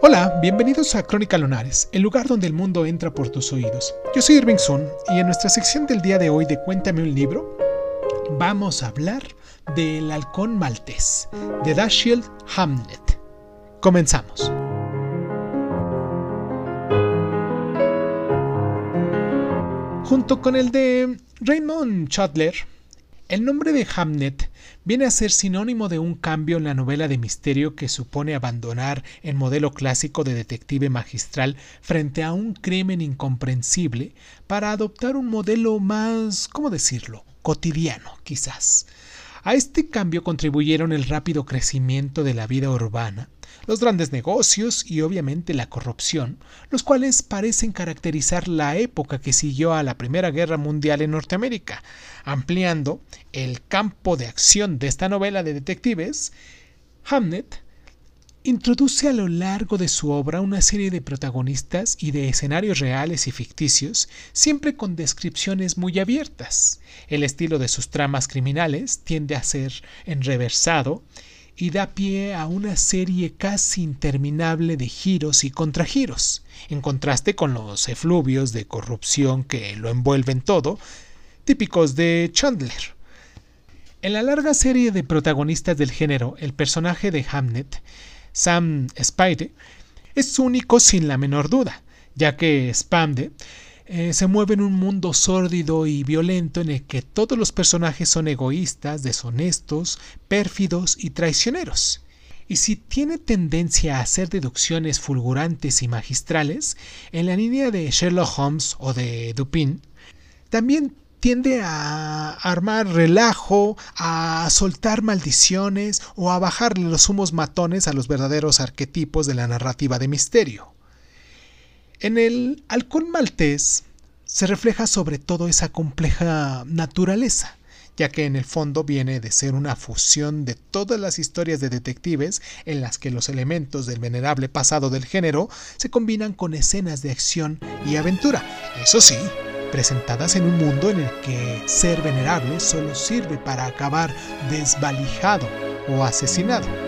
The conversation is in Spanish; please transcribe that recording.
Hola, bienvenidos a Crónica Lunares, el lugar donde el mundo entra por tus oídos. Yo soy Irving Sun y en nuestra sección del día de hoy de Cuéntame un libro, vamos a hablar del halcón maltés, de Dashiell Hamnet. Comenzamos. Junto con el de Raymond Chandler, el nombre de Hamnet viene a ser sinónimo de un cambio en la novela de misterio que supone abandonar el modelo clásico de detective magistral frente a un crimen incomprensible para adoptar un modelo más, ¿cómo decirlo?, cotidiano, quizás. A este cambio contribuyeron el rápido crecimiento de la vida urbana, los grandes negocios y obviamente la corrupción, los cuales parecen caracterizar la época que siguió a la Primera Guerra Mundial en Norteamérica, ampliando el campo de acción de esta novela de detectives. Hamnet introduce a lo largo de su obra una serie de protagonistas y de escenarios reales y ficticios, siempre con descripciones muy abiertas. El estilo de sus tramas criminales tiende a ser enreversado y da pie a una serie casi interminable de giros y contragiros, en contraste con los efluvios de corrupción que lo envuelven todo, típicos de Chandler. En la larga serie de protagonistas del género, el personaje de Hamnet, Sam Spade, es único sin la menor duda, ya que Spamde eh, se mueve en un mundo sórdido y violento en el que todos los personajes son egoístas, deshonestos, pérfidos y traicioneros. Y si tiene tendencia a hacer deducciones fulgurantes y magistrales, en la línea de Sherlock Holmes o de Dupin, también tiende a armar relajo, a soltar maldiciones o a bajarle los humos matones a los verdaderos arquetipos de la narrativa de misterio. En el halcón maltés se refleja sobre todo esa compleja naturaleza, ya que en el fondo viene de ser una fusión de todas las historias de detectives en las que los elementos del venerable pasado del género se combinan con escenas de acción y aventura. Eso sí, presentadas en un mundo en el que ser venerable solo sirve para acabar desvalijado o asesinado.